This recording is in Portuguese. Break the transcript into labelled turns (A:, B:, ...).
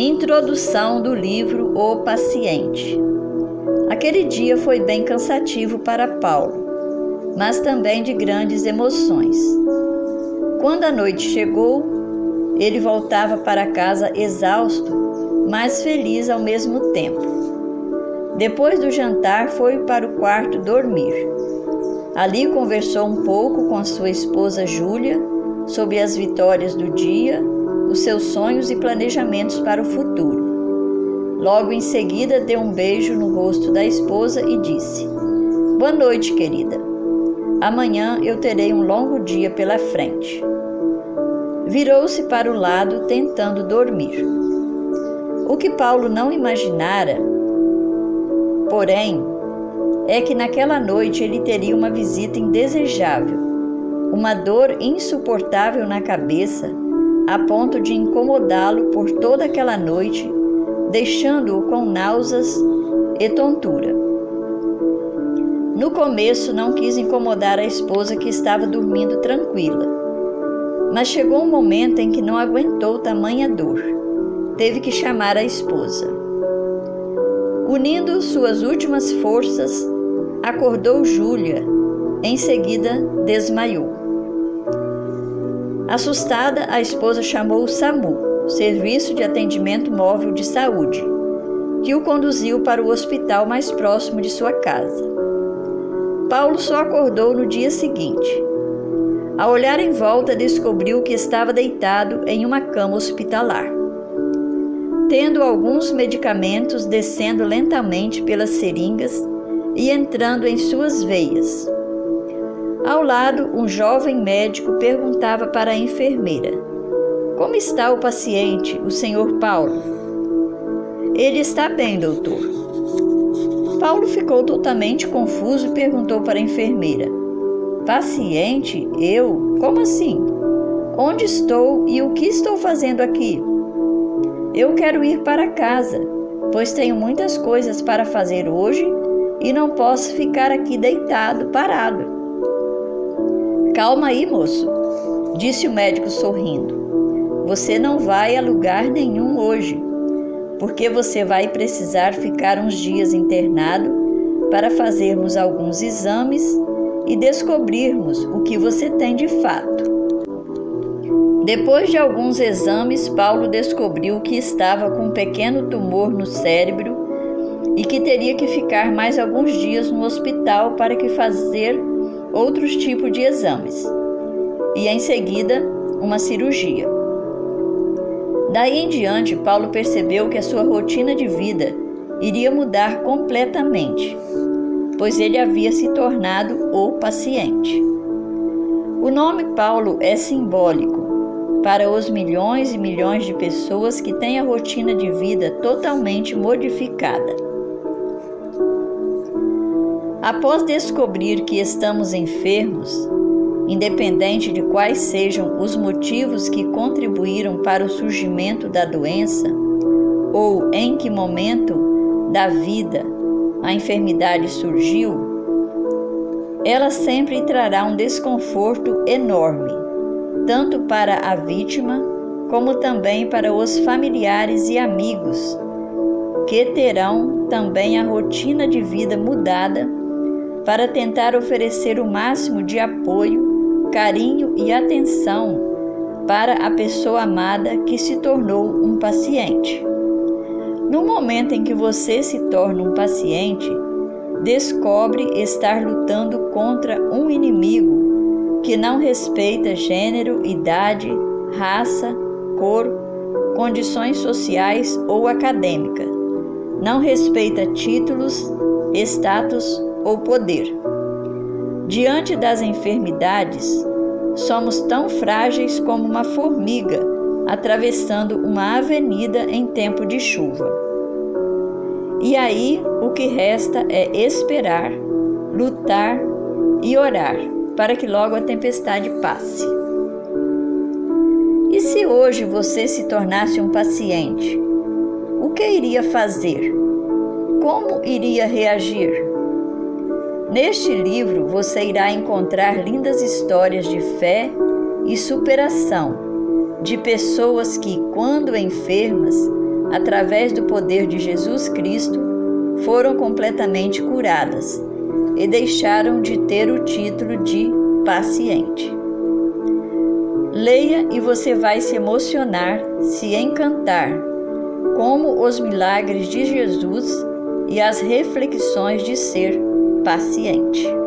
A: Introdução do livro O Paciente. Aquele dia foi bem cansativo para Paulo, mas também de grandes emoções. Quando a noite chegou, ele voltava para casa exausto, mas feliz ao mesmo tempo. Depois do jantar, foi para o quarto dormir. Ali conversou um pouco com sua esposa Júlia sobre as vitórias do dia os seus sonhos e planejamentos para o futuro. Logo em seguida, deu um beijo no rosto da esposa e disse: Boa noite, querida. Amanhã eu terei um longo dia pela frente. Virou-se para o lado, tentando dormir. O que Paulo não imaginara, porém, é que naquela noite ele teria uma visita indesejável, uma dor insuportável na cabeça a ponto de incomodá-lo por toda aquela noite, deixando-o com náuseas e tontura. No começo não quis incomodar a esposa que estava dormindo tranquila, mas chegou um momento em que não aguentou tamanha dor. Teve que chamar a esposa. Unindo suas últimas forças, acordou Júlia. Em seguida, desmaiou. Assustada, a esposa chamou o SAMU, Serviço de Atendimento Móvel de Saúde, que o conduziu para o hospital mais próximo de sua casa. Paulo só acordou no dia seguinte. Ao olhar em volta, descobriu que estava deitado em uma cama hospitalar. Tendo alguns medicamentos descendo lentamente pelas seringas e entrando em suas veias. Ao lado, um jovem médico perguntava para a enfermeira: Como está o paciente, o senhor Paulo? Ele está bem, doutor. Paulo ficou totalmente confuso e perguntou para a enfermeira: Paciente? Eu? Como assim? Onde estou e o que estou fazendo aqui? Eu quero ir para casa, pois tenho muitas coisas para fazer hoje e não posso ficar aqui deitado, parado. Calma aí, moço, disse o médico sorrindo. Você não vai a lugar nenhum hoje, porque você vai precisar ficar uns dias internado para fazermos alguns exames e descobrirmos o que você tem de fato. Depois de alguns exames, Paulo descobriu que estava com um pequeno tumor no cérebro e que teria que ficar mais alguns dias no hospital para que fazer outros tipos de exames e, em seguida, uma cirurgia. Daí em diante, Paulo percebeu que a sua rotina de vida iria mudar completamente, pois ele havia se tornado o paciente. O nome Paulo é simbólico para os milhões e milhões de pessoas que têm a rotina de vida totalmente modificada. Após descobrir que estamos enfermos, independente de quais sejam os motivos que contribuíram para o surgimento da doença, ou em que momento da vida a enfermidade surgiu, ela sempre trará um desconforto enorme, tanto para a vítima como também para os familiares e amigos, que terão também a rotina de vida mudada para tentar oferecer o máximo de apoio, carinho e atenção para a pessoa amada que se tornou um paciente. No momento em que você se torna um paciente, descobre estar lutando contra um inimigo que não respeita gênero, idade, raça, cor, condições sociais ou acadêmicas. Não respeita títulos, status ou poder. Diante das enfermidades, somos tão frágeis como uma formiga atravessando uma avenida em tempo de chuva. E aí o que resta é esperar, lutar e orar para que logo a tempestade passe. E se hoje você se tornasse um paciente, o que iria fazer? Como iria reagir? Neste livro você irá encontrar lindas histórias de fé e superação de pessoas que, quando enfermas, através do poder de Jesus Cristo, foram completamente curadas e deixaram de ter o título de paciente. Leia e você vai se emocionar, se encantar, como os milagres de Jesus e as reflexões de ser paciente.